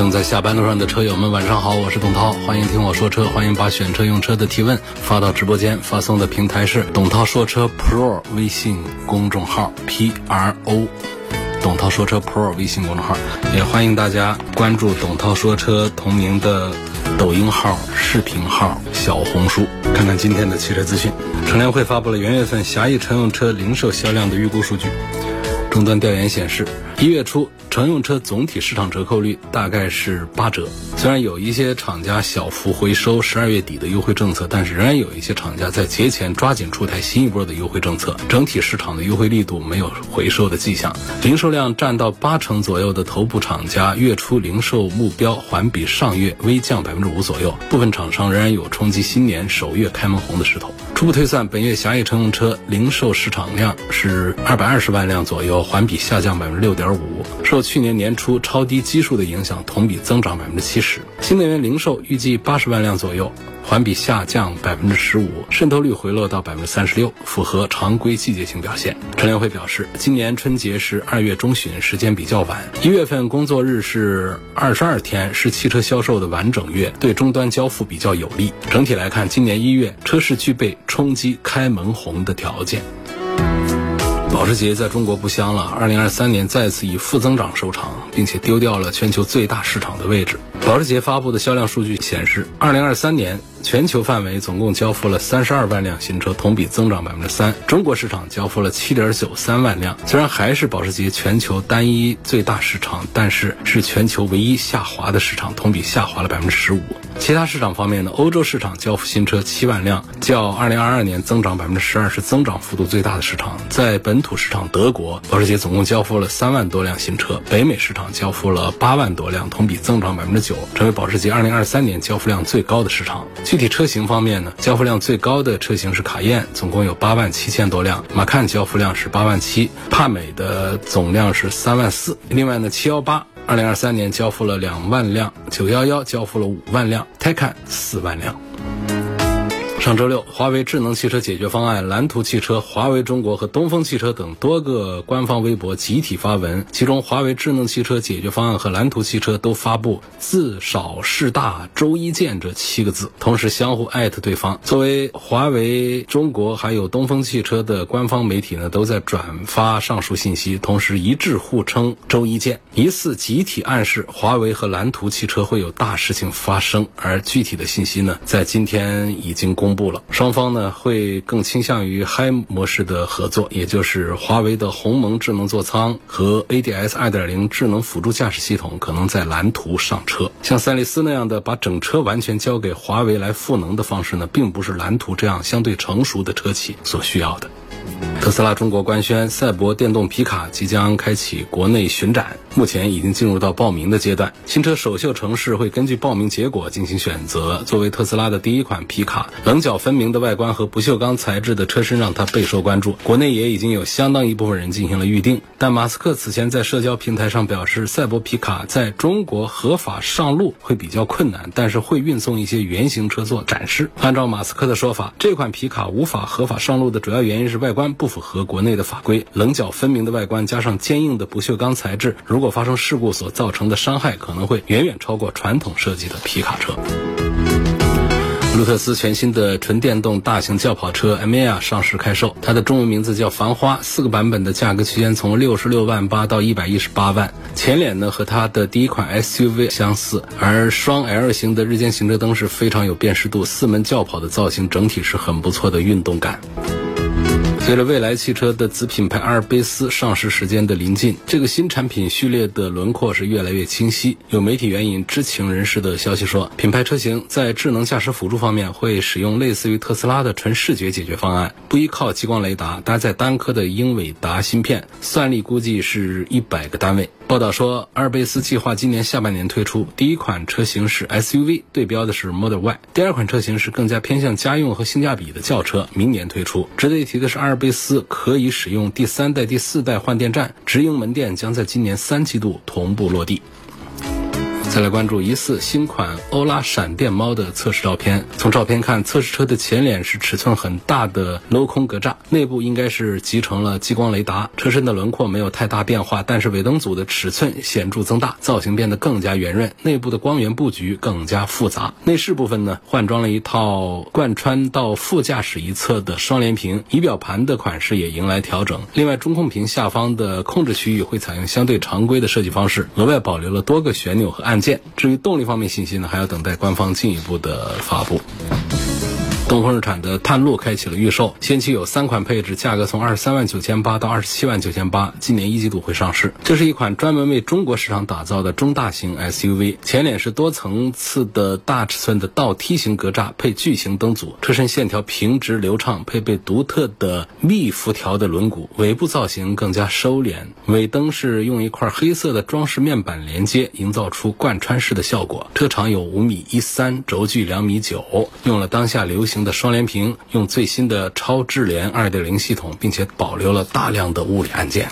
正在下班路上的车友们，晚上好，我是董涛，欢迎听我说车，欢迎把选车用车的提问发到直播间，发送的平台是董涛说车 Pro 微信公众号 P R O，董涛说车 Pro 微信公众号，也欢迎大家关注董涛说车同名的抖音号、视频号、小红书，看看今天的汽车资讯。乘联会发布了元月份狭义乘用车零售销量的预估数据，终端调研显示，一月初。乘用车总体市场折扣率大概是八折，虽然有一些厂家小幅回收十二月底的优惠政策，但是仍然有一些厂家在节前抓紧出台新一波的优惠政策，整体市场的优惠力度没有回收的迹象。零售量占到八成左右的头部厂家月初零售目标环比上月微降百分之五左右，部分厂商仍然有冲击新年首月开门红的势头。初步推算，本月狭义乘用车零售市场量是二百二十万辆左右，环比下降百分之六点五，受去年年初超低基数的影响，同比增长百分之七十。新能源零售预计八十万辆左右。环比下降百分之十五，渗透率回落到百分之三十六，符合常规季节性表现。乘联会表示，今年春节是二月中旬，时间比较晚，一月份工作日是二十二天，是汽车销售的完整月，对终端交付比较有利。整体来看，今年一月车市具备冲击开门红的条件。保时捷在中国不香了，二零二三年再次以负增长收场，并且丢掉了全球最大市场的位置。保时捷发布的销量数据显示，二零二三年。全球范围总共交付了三十二万辆新车，同比增长百分之三。中国市场交付了七点九三万辆，虽然还是保时捷全球单一最大市场，但是是全球唯一下滑的市场，同比下滑了百分之十五。其他市场方面呢？欧洲市场交付新车七万辆，较二零二二年增长百分之十二，是增长幅度最大的市场。在本土市场，德国保时捷总共交付了三万多辆新车，北美市场交付了八万多辆，同比增长百分之九，成为保时捷二零二三年交付量最高的市场。具体车型方面呢，交付量最高的车型是卡宴，总共有八万七千多辆；马看交付量是八万七；帕美的总量是三万四。另外呢，七幺八二零二三年交付了两万辆，九幺幺交付了五万辆，Taycan 四万辆。上周六，华为智能汽车解决方案、蓝图汽车、华为中国和东风汽车等多个官方微博集体发文，其中华为智能汽车解决方案和蓝图汽车都发布“自少事大，周一见”这七个字，同时相互艾特对方。作为华为中国还有东风汽车的官方媒体呢，都在转发上述信息，同时一致互称“周一见”，疑似集体暗示华为和蓝图汽车会有大事情发生。而具体的信息呢，在今天已经公。公布了，双方呢会更倾向于 Hi 模式的合作，也就是华为的鸿蒙智能座舱和 ADS 2.0智能辅助驾驶系统可能在蓝图上车。像赛力斯那样的把整车完全交给华为来赋能的方式呢，并不是蓝图这样相对成熟的车企所需要的。特斯拉中国官宣，赛博电动皮卡即将开启国内巡展，目前已经进入到报名的阶段。新车首秀城市会根据报名结果进行选择。作为特斯拉的第一款皮卡，棱角分明的外观和不锈钢材质的车身让它备受关注。国内也已经有相当一部分人进行了预定。但马斯克此前在社交平台上表示，赛博皮卡在中国合法上路会比较困难，但是会运送一些原型车做展示。按照马斯克的说法，这款皮卡无法合法上路的主要原因是外观不。符合国内的法规，棱角分明的外观加上坚硬的不锈钢材质，如果发生事故所造成的伤害可能会远远超过传统设计的皮卡车。路特斯全新的纯电动大型轿跑车 m a 上市开售，它的中文名字叫繁花，四个版本的价格区间从六十六万八到一百一十八万。前脸呢和它的第一款 SUV 相似，而双 L 型的日间行车灯是非常有辨识度，四门轿跑的造型整体是很不错的运动感。随着未来汽车的子品牌阿尔卑斯上市时间的临近，这个新产品序列的轮廓是越来越清晰。有媒体援引知情人士的消息说，品牌车型在智能驾驶辅助方面会使用类似于特斯拉的纯视觉解决方案，不依靠激光雷达，搭载单颗的英伟达芯片，算力估计是一百个单位。报道说，阿尔卑斯计划今年下半年推出第一款车型是 SUV，对标的是 Model Y；第二款车型是更加偏向家用和性价比的轿车，明年推出。值得一提的是，阿尔卑斯可以使用第三代、第四代换电站，直营门店将在今年三季度同步落地。再来关注疑似新款欧拉闪电猫的测试照片。从照片看，测试车的前脸是尺寸很大的镂空格栅，内部应该是集成了激光雷达。车身的轮廓没有太大变化，但是尾灯组的尺寸显著增大，造型变得更加圆润。内部的光源布局更加复杂。内饰部分呢，换装了一套贯穿到副驾驶一侧的双联屏，仪表盘的款式也迎来调整。另外，中控屏下方的控制区域会采用相对常规的设计方式，额外保留了多个旋钮和按。至于动力方面信息呢，还要等待官方进一步的发布。东风日产的探路开启了预售，先期有三款配置，价格从二十三万九千八到二十七万九千八，今年一季度会上市。这是一款专门为中国市场打造的中大型 SUV，前脸是多层次的大尺寸的倒梯形格栅，配巨型灯组，车身线条平直流畅，配备独特的密辐条的轮毂，尾部造型更加收敛，尾灯是用一块黑色的装饰面板连接，营造出贯穿式的效果。车长有五米一三，轴距两米九，用了当下流行。的双联屏用最新的超智联2.0系统，并且保留了大量的物理按键。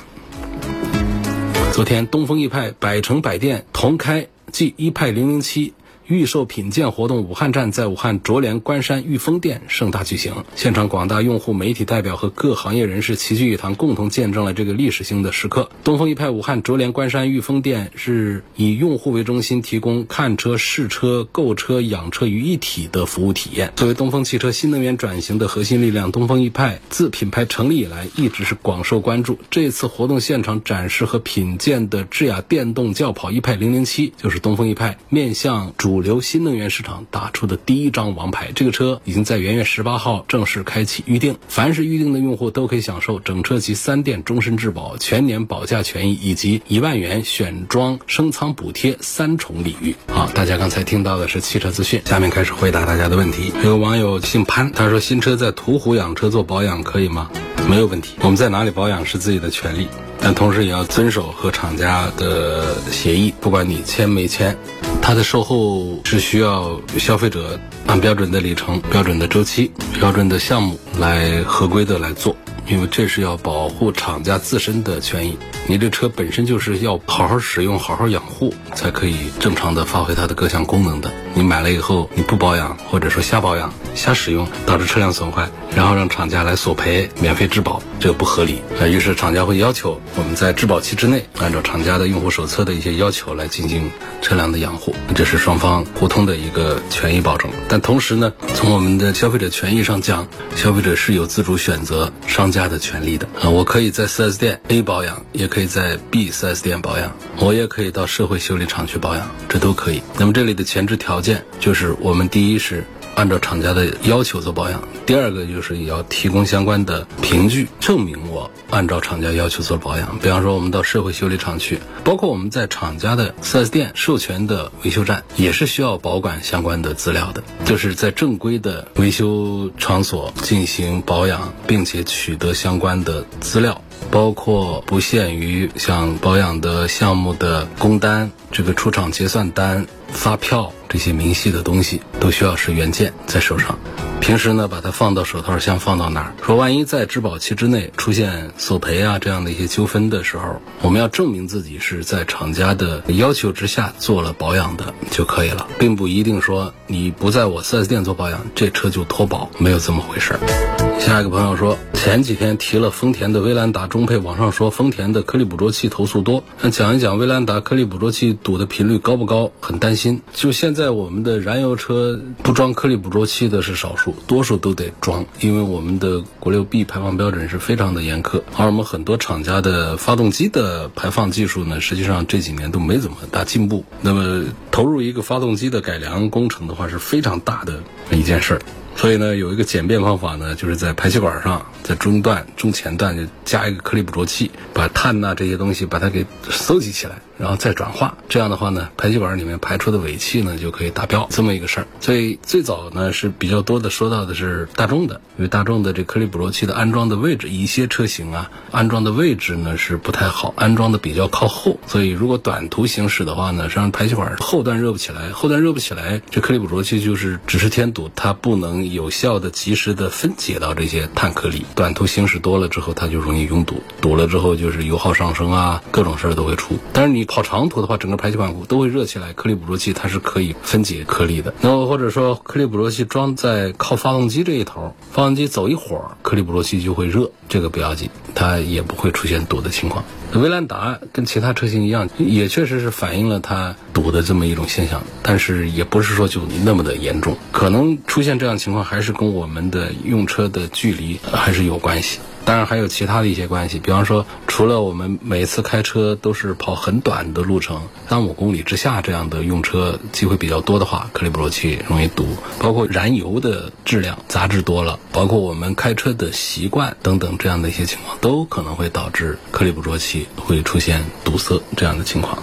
昨天，东风奕派百城百店同开继一派零零七。预售品鉴活动武汉站在武汉卓联关山裕丰店盛大举行，现场广大用户、媒体代表和各行业人士齐聚一堂，共同见证了这个历史性的时刻。东风一派武汉卓联关山裕丰店是以用户为中心，提供看车、试车、购车、养车于一体的服务体验。作为东风汽车新能源转型的核心力量，东风一派自品牌成立以来一直是广受关注。这次活动现场展示和品鉴的智雅电动轿跑一派零零七，就是东风一派面向主。主流新能源市场打出的第一张王牌，这个车已经在元月十八号正式开启预定。凡是预定的用户都可以享受整车及三电终身质保、全年保价权益以及一万元选装升舱补贴三重礼遇。好，大家刚才听到的是汽车资讯，下面开始回答大家的问题。有网友姓潘，他说新车在途虎养车做保养可以吗？没有问题，我们在哪里保养是自己的权利，但同时也要遵守和厂家的协议，不管你签没签。它的售后是需要消费者按标准的里程、标准的周期、标准的项目来合规的来做，因为这是要保护厂家自身的权益。你这车本身就是要好好使用、好好养护，才可以正常的发挥它的各项功能的。你买了以后你不保养，或者说瞎保养、瞎使用，导致车辆损坏，然后让厂家来索赔、免费质保，这个不合理。啊，于是厂家会要求我们在质保期之内，按照厂家的用户手册的一些要求来进行车辆的养护。这是双方互通的一个权益保证，但同时呢，从我们的消费者权益上讲，消费者是有自主选择商家的权利的啊。我可以在 4S 店 A 保养，也可以在 B 4S 店保养，我也可以到社会修理厂去保养，这都可以。那么这里的前置条件就是我们第一是。按照厂家的要求做保养，第二个就是要提供相关的凭据，证明我按照厂家要求做保养。比方说，我们到社会修理厂去，包括我们在厂家的 4S 店授权的维修站，也是需要保管相关的资料的。就是在正规的维修场所进行保养，并且取得相关的资料，包括不限于像保养的项目的工单、这个出厂结算单、发票。这些明细的东西都需要是原件在手上，平时呢把它放到手套箱放到哪儿？说万一在质保期之内出现索赔啊这样的一些纠纷的时候，我们要证明自己是在厂家的要求之下做了保养的就可以了，并不一定说你不在我 4S 店做保养，这车就脱保，没有这么回事儿。下一个朋友说，前几天提了丰田的威兰达中配，网上说丰田的颗粒捕捉器投诉多，那讲一讲威兰达颗粒捕捉器堵的频率高不高？很担心。就现在我们的燃油车不装颗粒捕捉器的是少数，多数都得装，因为我们的国六 B 排放标准是非常的严苛，而我们很多厂家的发动机的排放技术呢，实际上这几年都没怎么大进步。那么投入一个发动机的改良工程的话，是非常大的一件事儿。所以呢，有一个简便方法呢，就是在排气管上，在中段、中前段就加一个颗粒捕捉器，把碳呐这些东西把它给收集起来。然后再转化，这样的话呢，排气管里面排出的尾气呢就可以达标，这么一个事儿。所以最早呢是比较多的说到的是大众的，因为大众的这颗粒捕捉器的安装的位置，一些车型啊安装的位置呢是不太好，安装的比较靠后。所以如果短途行驶的话呢，实际上排气管后段热不起来，后段热不起来，这颗粒捕捉器就是只是添堵，它不能有效的及时的分解到这些碳颗粒。短途行驶多了之后，它就容易拥堵，堵了之后就是油耗上升啊，各种事儿都会出。但是你跑长途的话，整个排气管都会热起来，颗粒捕捉器它是可以分解颗粒的。那么或者说颗粒捕捉器装在靠发动机这一头，发动机走一会儿，颗粒捕捉器就会热，这个不要紧，它也不会出现堵的情况。威兰达跟其他车型一样，也确实是反映了它堵的这么一种现象，但是也不是说就那么的严重，可能出现这样情况还是跟我们的用车的距离还是有关系。当然还有其他的一些关系，比方说，除了我们每次开车都是跑很短的路程，三五公里之下这样的用车机会比较多的话，颗粒捕捉器容易堵。包括燃油的质量杂质多了，包括我们开车的习惯等等这样的一些情况，都可能会导致颗粒捕捉器会出现堵塞这样的情况。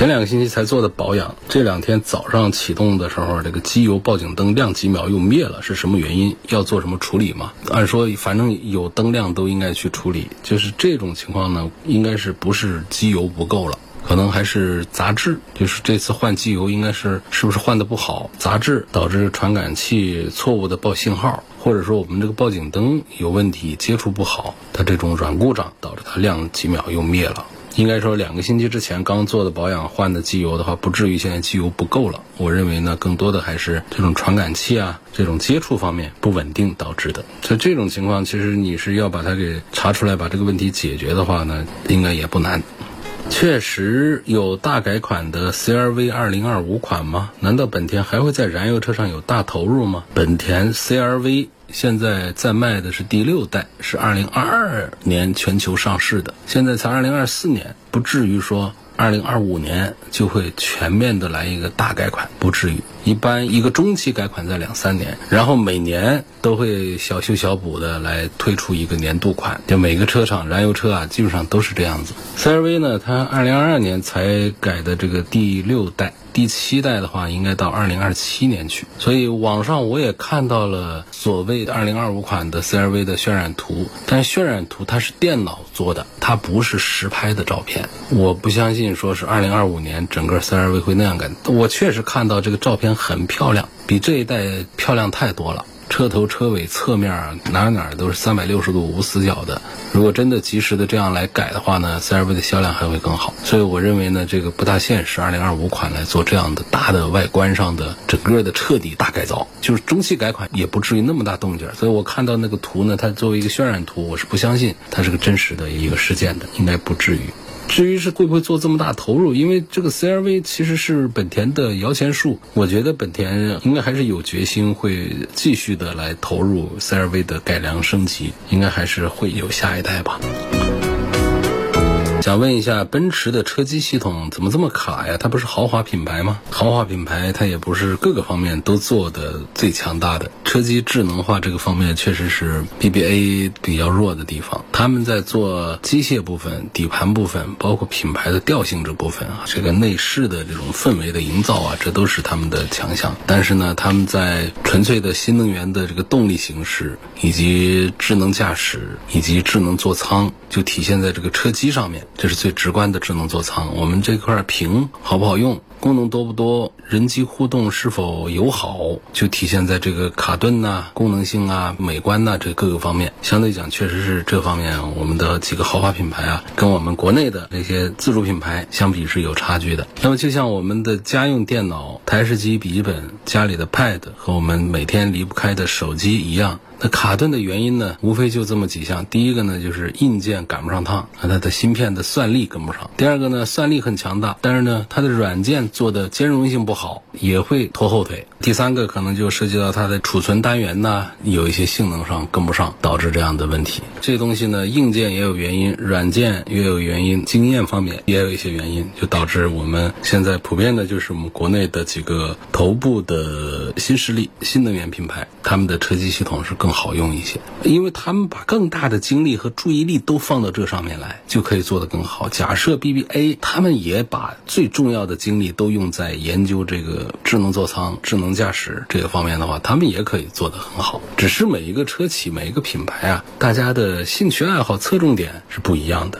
前两个星期才做的保养，这两天早上启动的时候，这个机油报警灯亮几秒又灭了，是什么原因？要做什么处理吗？按说反正有灯亮都应该去处理，就是这种情况呢，应该是不是机油不够了，可能还是杂质，就是这次换机油应该是是不是换的不好，杂质导致传感器错误的报信号，或者说我们这个报警灯有问题，接触不好，它这种软故障导致它亮几秒又灭了。应该说，两个星期之前刚做的保养换的机油的话，不至于现在机油不够了。我认为呢，更多的还是这种传感器啊，这种接触方面不稳定导致的。所以这种情况，其实你是要把它给查出来，把这个问题解决的话呢，应该也不难。确实有大改款的 CRV 二零二五款吗？难道本田还会在燃油车上有大投入吗？本田 CRV。现在在卖的是第六代，是二零二二年全球上市的，现在才二零二四年，不至于说。二零二五年就会全面的来一个大改款，不至于。一般一个中期改款在两三年，然后每年都会小修小补的来推出一个年度款。就每个车厂燃油车啊，基本上都是这样子。CRV 呢，它二零二二年才改的这个第六代，第七代的话应该到二零二七年去。所以网上我也看到了所谓的二零二五款的 CRV 的渲染图，但渲染图它是电脑做的，它不是实拍的照片。我不相信。说是二零二五年整个 CRV 会那样改，我确实看到这个照片很漂亮，比这一代漂亮太多了。车头车尾侧面哪哪都是三百六十度无死角的。如果真的及时的这样来改的话呢，CRV 的销量还会更好。所以我认为呢，这个不大现实。二零二五款来做这样的大的外观上的整个的彻底大改造，就是中期改款也不至于那么大动静。所以我看到那个图呢，它作为一个渲染图，我是不相信它是个真实的一个事件的，应该不至于。至于是会不会做这么大投入，因为这个 CRV 其实是本田的摇钱树，我觉得本田应该还是有决心会继续的来投入 CRV 的改良升级，应该还是会有下一代吧。想问一下，奔驰的车机系统怎么这么卡呀？它不是豪华品牌吗？豪华品牌它也不是各个方面都做的最强大的。车机智能化这个方面确实是 BBA 比较弱的地方。他们在做机械部分、底盘部分，包括品牌的调性这部分啊，这个内饰的这种氛围的营造啊，这都是他们的强项。但是呢，他们在纯粹的新能源的这个动力形式，以及智能驾驶，以及智能座舱，就体现在这个车机上面。这是最直观的智能座舱。我们这块屏好不好用，功能多不多，人机互动是否友好，就体现在这个卡顿呐、功能性啊、美观呐这各个方面。相对讲，确实是这方面我们的几个豪华品牌啊，跟我们国内的那些自主品牌相比是有差距的。那么，就像我们的家用电脑、台式机、笔记本、家里的 Pad 和我们每天离不开的手机一样。那卡顿的原因呢，无非就这么几项。第一个呢，就是硬件赶不上趟，它的芯片的算力跟不上。第二个呢，算力很强大，但是呢，它的软件做的兼容性不好，也会拖后腿。第三个可能就涉及到它的储存单元呐，有一些性能上跟不上，导致这样的问题。这东西呢，硬件也有原因，软件也有原因，经验方面也有一些原因，就导致我们现在普遍的就是我们国内的几个头部的新势力、新能源品牌，他们的车机系统是更好用一些，因为他们把更大的精力和注意力都放到这上面来，就可以做得更好。假设 BBA 他们也把最重要的精力都用在研究这个智能座舱、智能驾驶这个方面的话，他们也可以做得很好。只是每一个车企、每一个品牌啊，大家的兴趣爱好侧重点是不一样的。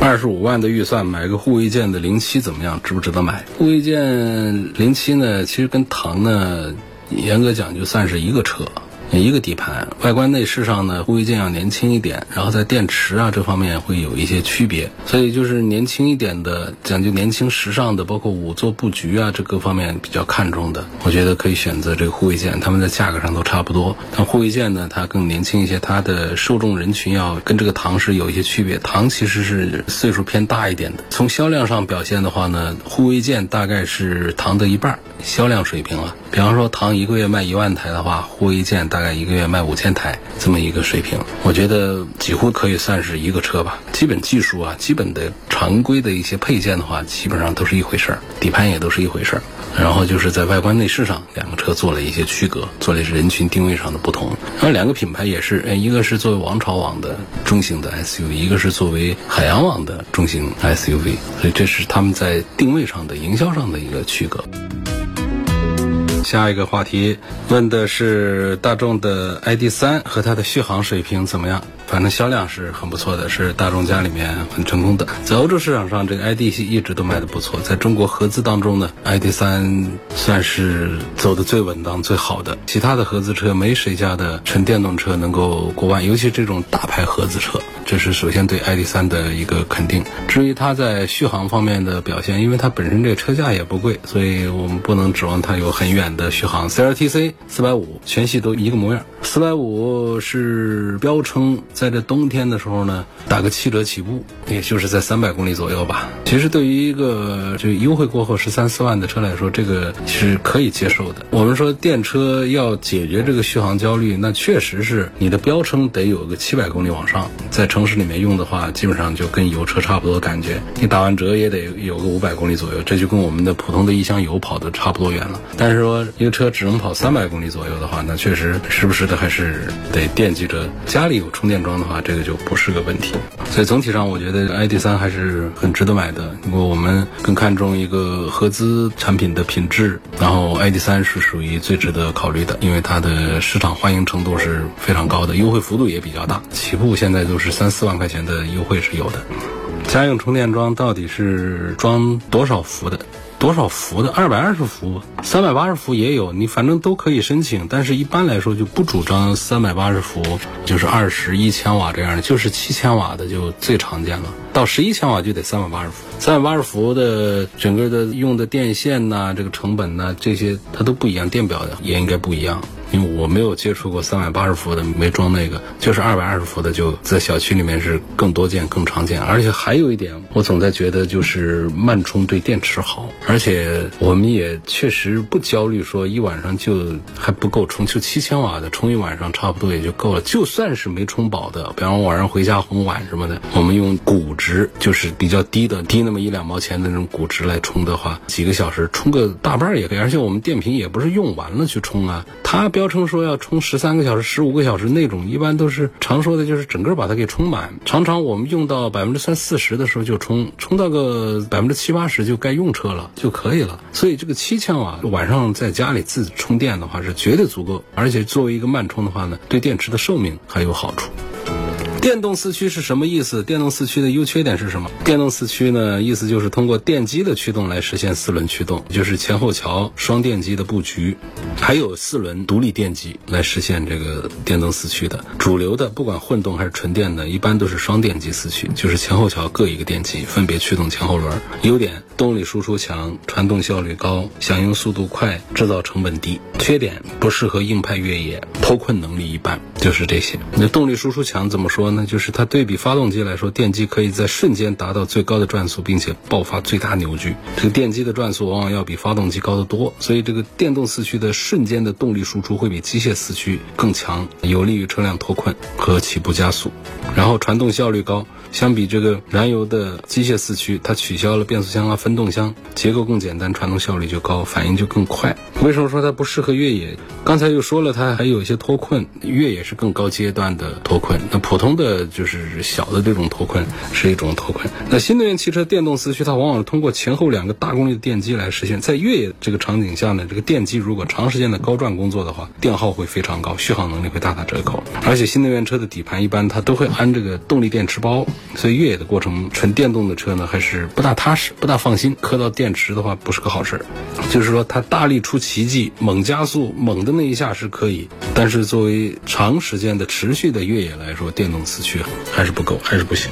二十五万的预算买个护卫舰的零七怎么样？值不值得买？护卫舰零七呢？其实跟唐呢，严格讲就算是一个车。一个底盘，外观内饰上呢，护卫舰要年轻一点，然后在电池啊这方面会有一些区别，所以就是年轻一点的，讲究年轻时尚的，包括五座布局啊这各方面比较看重的，我觉得可以选择这个护卫舰，它们在价格上都差不多。但护卫舰呢，它更年轻一些，它的受众人群要跟这个唐是有一些区别，唐其实是岁数偏大一点的。从销量上表现的话呢，护卫舰大概是唐的一半销量水平了。比方说唐一个月卖一万台的话，护卫舰大概一个月卖五千台这么一个水平，我觉得几乎可以算是一个车吧。基本技术啊，基本的常规的一些配件的话，基本上都是一回事儿，底盘也都是一回事儿。然后就是在外观内饰上，两个车做了一些区隔，做了人群定位上的不同。然后两个品牌也是，一个是作为王朝网的中型的 SUV，一个是作为海洋网的中型 SUV，所以这是他们在定位上的营销上的一个区隔。下一个话题问的是大众的 ID 三和它的续航水平怎么样？反正销量是很不错的，是大众家里面很成功的。在欧洲市场上，这个 ID 系一直都卖的不错。在中国合资当中呢，ID 三算是走的最稳当、最好的。其他的合资车没谁家的纯电动车能够过万，尤其这种大牌合资车。这是首先对 ID 三的一个肯定。至于它在续航方面的表现，因为它本身这个车价也不贵，所以我们不能指望它有很远的续航。CLTC 四百五全系都一个模样，四百五是标称在这冬天的时候呢，打个七折起步，也就是在三百公里左右吧。其实对于一个就优惠过后十三四万的车来说，这个是可以接受的。我们说电车要解决这个续航焦虑，那确实是你的标称得有个七百公里往上，在。城市里面用的话，基本上就跟油车差不多感觉。你打完折也得有个五百公里左右，这就跟我们的普通的一箱油跑的差不多远了。但是说一个车只能跑三百公里左右的话，那确实时不时的 还是得惦记着家里有充电桩的话，这个就不是个问题。所以总体上，我觉得 ID 三还是很值得买的。如果我们更看重一个合资产品的品质，然后 ID 三是属于最值得考虑的，因为它的市场欢迎程度是非常高的，优惠幅度也比较大，起步现在都是三。四万块钱的优惠是有的。家用充电桩到底是装多少伏的？多少伏的？二百二十伏、三百八十伏也有，你反正都可以申请。但是一般来说就不主张三百八十伏，就是二十一千瓦这样的，就是七千瓦的就最常见了。到十一千瓦就得三百八十伏。三百八十伏的整个的用的电线呐，这个成本呐，这些它都不一样，电表也应该不一样。因为我没有接触过三百八十伏的，没装那个，就是二百二十伏的，就在小区里面是更多见、更常见。而且还有一点，我总在觉得就是慢充对电池好，而且我们也确实不焦虑说一晚上就还不够充，就七千瓦的充一晚上差不多也就够了。就算是没充饱的，比方晚上回家哄晚什么的，我们用估值就是比较低的，低那么一两毛钱的那种估值来充的话，几个小时充个大半也可以。而且我们电瓶也不是用完了去充啊，它。标称说要充十三个小时、十五个小时那种，一般都是常说的，就是整个把它给充满。常常我们用到百分之三四十的时候就充，充到个百分之七八十就该用车了就可以了。所以这个七千瓦晚上在家里自己充电的话是绝对足够，而且作为一个慢充的话呢，对电池的寿命还有好处。电动四驱是什么意思？电动四驱的优缺点是什么？电动四驱呢，意思就是通过电机的驱动来实现四轮驱动，就是前后桥双电机的布局，还有四轮独立电机来实现这个电动四驱的。主流的不管混动还是纯电的，一般都是双电机四驱，就是前后桥各一个电机，分别驱动前后轮。优点：动力输出强，传动效率高，响应速度快，制造成本低。缺点：不适合硬派越野，脱困能力一般。就是这些。那动力输出强怎么说呢？就是它对比发动机来说，电机可以在瞬间达到最高的转速，并且爆发最大扭矩。这个电机的转速往往要比发动机高得多，所以这个电动四驱的瞬间的动力输出会比机械四驱更强，有利于车辆脱困和起步加速。然后传动效率高。相比这个燃油的机械四驱，它取消了变速箱啊、分动箱，结构更简单，传动效率就高，反应就更快。为什么说它不适合越野？刚才又说了，它还有一些脱困，越野是更高阶段的脱困，那普通的就是小的这种脱困是一种脱困。那新能源汽车电动四驱，它往往是通过前后两个大功率的电机来实现。在越野这个场景下呢，这个电机如果长时间的高转工作的话，电耗会非常高，续航能力会大打折扣。而且新能源车的底盘一般它都会安这个动力电池包。所以越野的过程，纯电动的车呢还是不大踏实、不大放心。磕到电池的话，不是个好事儿。就是说，它大力出奇迹，猛加速，猛的那一下是可以，但是作为长时间的持续的越野来说，电动四驱还是不够，还是不行。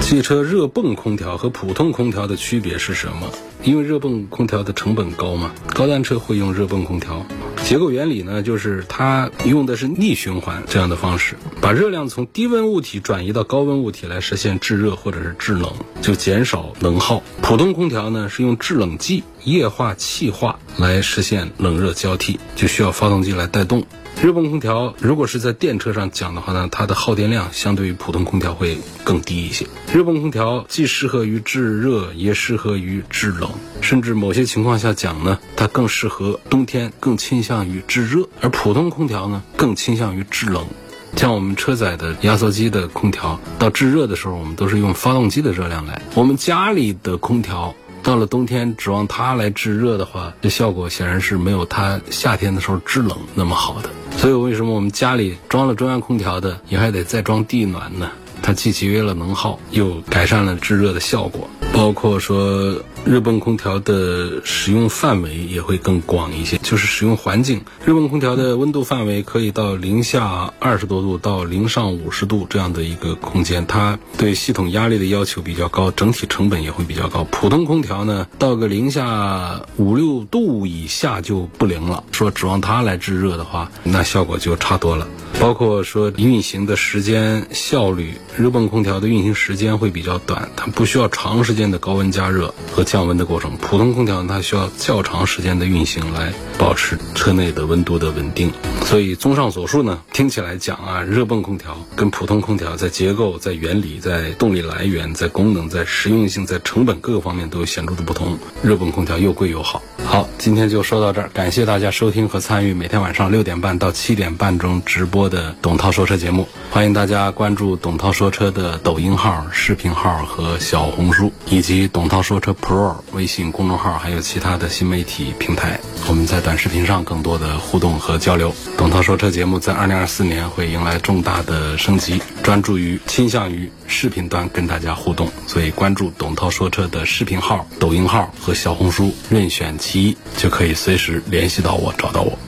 汽车热泵空调和普通空调的区别是什么？因为热泵空调的成本高嘛，高端车会用热泵空调。结构原理呢，就是它用的是逆循环这样的方式，把热量从低温物体转移到高温物体来实现制热或者是制冷，就减少能耗。普通空调呢是用制冷剂液化气化来实现冷热交替，就需要发动机来带动。热泵空调如果是在电车上讲的话呢，它的耗电量相对于普通空调会更低一些。热泵空调既适合于制热，也适合于制冷，甚至某些情况下讲呢，它更适合冬天，更倾向于制热。而普通空调呢，更倾向于制冷。像我们车载的压缩机的空调，到制热的时候，我们都是用发动机的热量来。我们家里的空调。到了冬天，指望它来制热的话，这效果显然是没有它夏天的时候制冷那么好的。所以，为什么我们家里装了中央空调的，你还得再装地暖呢？它既节约了能耗，又改善了制热的效果。包括说热泵空调的使用范围也会更广一些，就是使用环境，热泵空调的温度范围可以到零下二十多度到零上五十度这样的一个空间，它对系统压力的要求比较高，整体成本也会比较高。普通空调呢，到个零下五六度以下就不灵了，说指望它来制热的话，那效果就差多了。包括说运行的时间效率，热泵空调的运行时间会比较短，它不需要长时间的高温加热和降温的过程。普通空调它需要较长时间的运行来保持车内的温度的稳定。所以综上所述呢，听起来讲啊，热泵空调跟普通空调在结构、在原理、在动力来源、在功能、在实用性、在成本各个方面都有显著的不同。热泵空调又贵又好。好，今天就说到这儿，感谢大家收听和参与每天晚上六点半到七点半中直播的董涛说车节目。欢迎大家关注董涛说车的抖音号、视频号和小红书，以及董涛说车 Pro 微信公众号，还有其他的新媒体平台。我们在短视频上更多的互动和交流。董涛说车节目在二零二四年会迎来重大的升级，专注于倾向于视频端跟大家互动，所以关注董涛说车的视频号、抖音号和小红书，任选其一就可以随时联系到我，找到我。